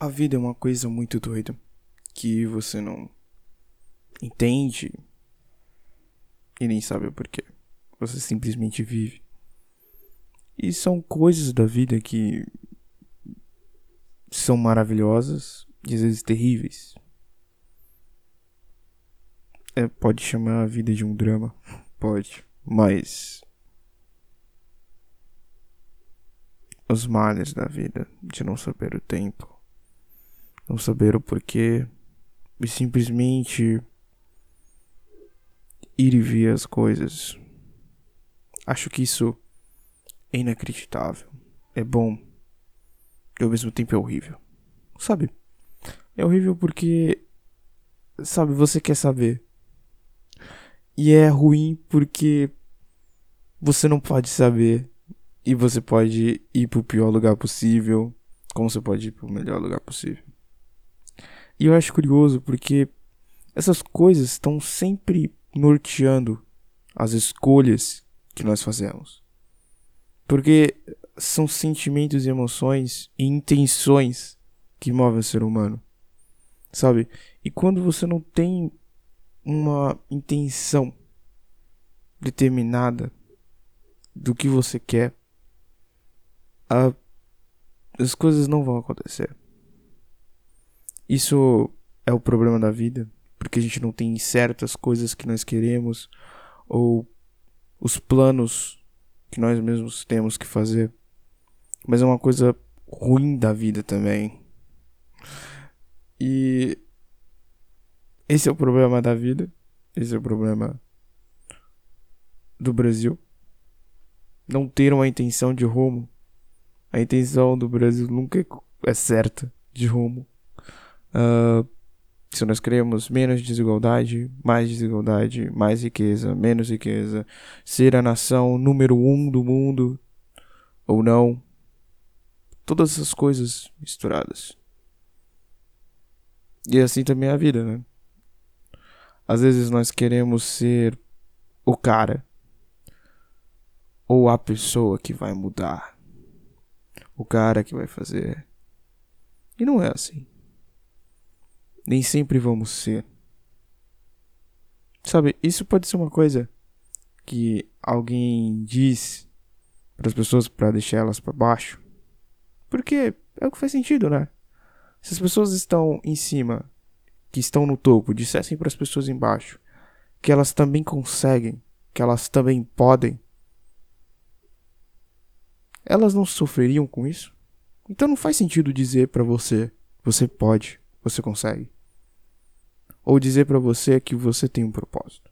A vida é uma coisa muito doida que você não entende e nem sabe o porquê. Você simplesmente vive. E são coisas da vida que são maravilhosas e às vezes terríveis. É, pode chamar a vida de um drama, pode, mas os males da vida de não saber o tempo não saber o porquê e simplesmente ir e ver as coisas. Acho que isso é inacreditável. É bom e ao mesmo tempo é horrível. Sabe? É horrível porque sabe, você quer saber. E é ruim porque você não pode saber e você pode ir pro pior lugar possível, como você pode ir pro melhor lugar possível. E eu acho curioso porque essas coisas estão sempre norteando as escolhas que nós fazemos. Porque são sentimentos e emoções e intenções que movem o ser humano. Sabe? E quando você não tem uma intenção determinada do que você quer, a, as coisas não vão acontecer. Isso é o problema da vida, porque a gente não tem certas coisas que nós queremos ou os planos que nós mesmos temos que fazer. Mas é uma coisa ruim da vida também. E esse é o problema da vida, esse é o problema do Brasil. Não ter uma intenção de rumo. A intenção do Brasil nunca é certa de rumo. Uh, se nós queremos menos desigualdade, mais desigualdade, mais riqueza, menos riqueza, ser a nação número um do mundo ou não, todas essas coisas misturadas. E assim também é a vida, né? Às vezes nós queremos ser o cara ou a pessoa que vai mudar, o cara que vai fazer. E não é assim nem sempre vamos ser. Sabe, isso pode ser uma coisa que alguém diz para as pessoas para deixar elas para baixo. Porque é o que faz sentido, né? Se as pessoas estão em cima, que estão no topo, dissessem para as pessoas embaixo que elas também conseguem, que elas também podem, elas não sofreriam com isso? Então não faz sentido dizer para você, você pode, você consegue. Ou dizer para você que você tem um propósito.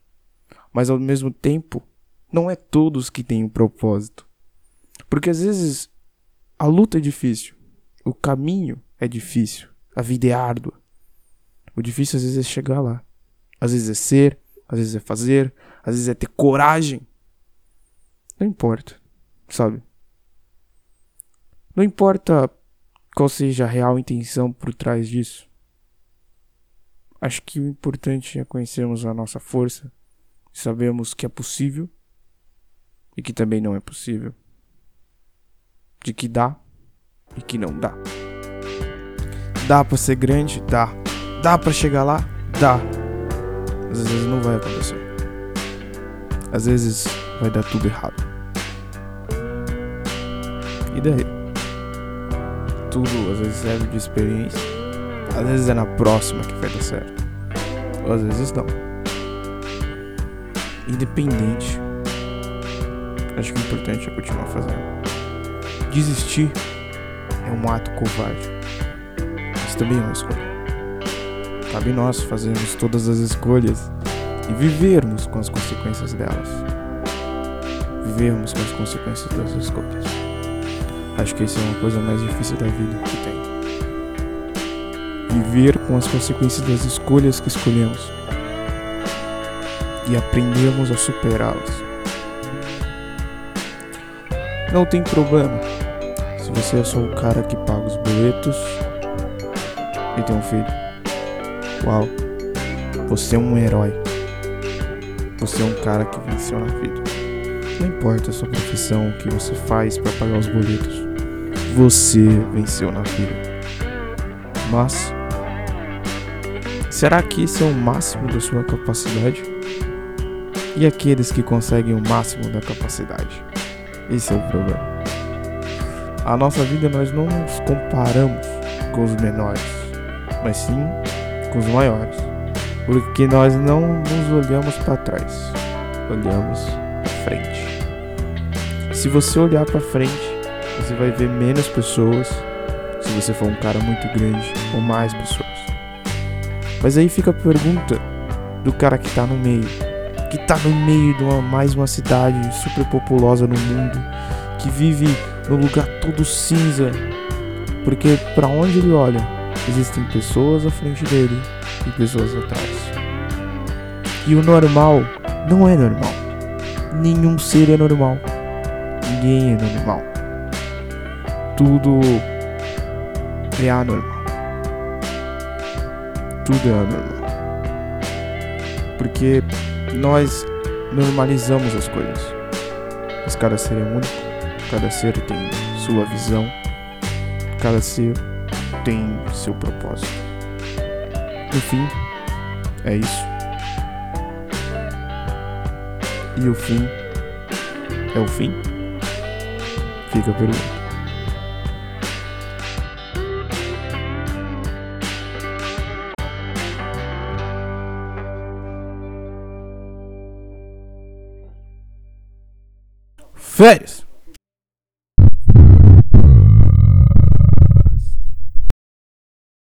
Mas ao mesmo tempo, não é todos que têm um propósito. Porque às vezes a luta é difícil, o caminho é difícil, a vida é árdua. O difícil às vezes é chegar lá. Às vezes é ser, às vezes é fazer, às vezes é ter coragem. Não importa, sabe? Não importa qual seja a real intenção por trás disso. Acho que o importante é conhecermos a nossa força, sabemos que é possível e que também não é possível, de que dá e que não dá. Dá para ser grande? Dá. Dá para chegar lá? Dá. Às vezes não vai acontecer. Às vezes vai dar tudo errado. E daí? Tudo às vezes serve de experiência às vezes é na próxima que vai dar certo. Ou às vezes não. Independente. Acho que o importante é continuar fazendo. Desistir é um ato covarde. Mas também é uma escolha. Cabe nós fazermos todas as escolhas e vivermos com as consequências delas. Vivermos com as consequências das escolhas. Acho que essa é uma coisa mais difícil da vida que tem viver com as consequências das escolhas que escolhemos e aprendemos a superá-las. Não tem problema se você é só o cara que paga os boletos e tem um filho. Uau, você é um herói. Você é um cara que venceu na vida. Não importa a sua profissão, o que você faz para pagar os boletos. Você venceu na vida Mas será que esse é o máximo da sua capacidade? E aqueles que conseguem o máximo da capacidade? Esse é o problema. A nossa vida nós não nos comparamos com os menores, mas sim com os maiores. Porque nós não nos olhamos para trás, olhamos para frente. Se você olhar para frente, você vai ver menos pessoas, se você for um cara muito grande, ou mais pessoas. Mas aí fica a pergunta do cara que tá no meio que tá no meio de uma, mais uma cidade super populosa no mundo, que vive no lugar todo cinza, porque para onde ele olha, existem pessoas à frente dele e pessoas atrás. E o normal não é normal. Nenhum ser é normal. Ninguém é normal. Tudo é anormal. É. Porque nós normalizamos as coisas. Mas cada ser é único, cada ser tem sua visão, cada ser tem seu propósito. No fim, é isso. E o fim é o fim? Fica a pergunta. Férias.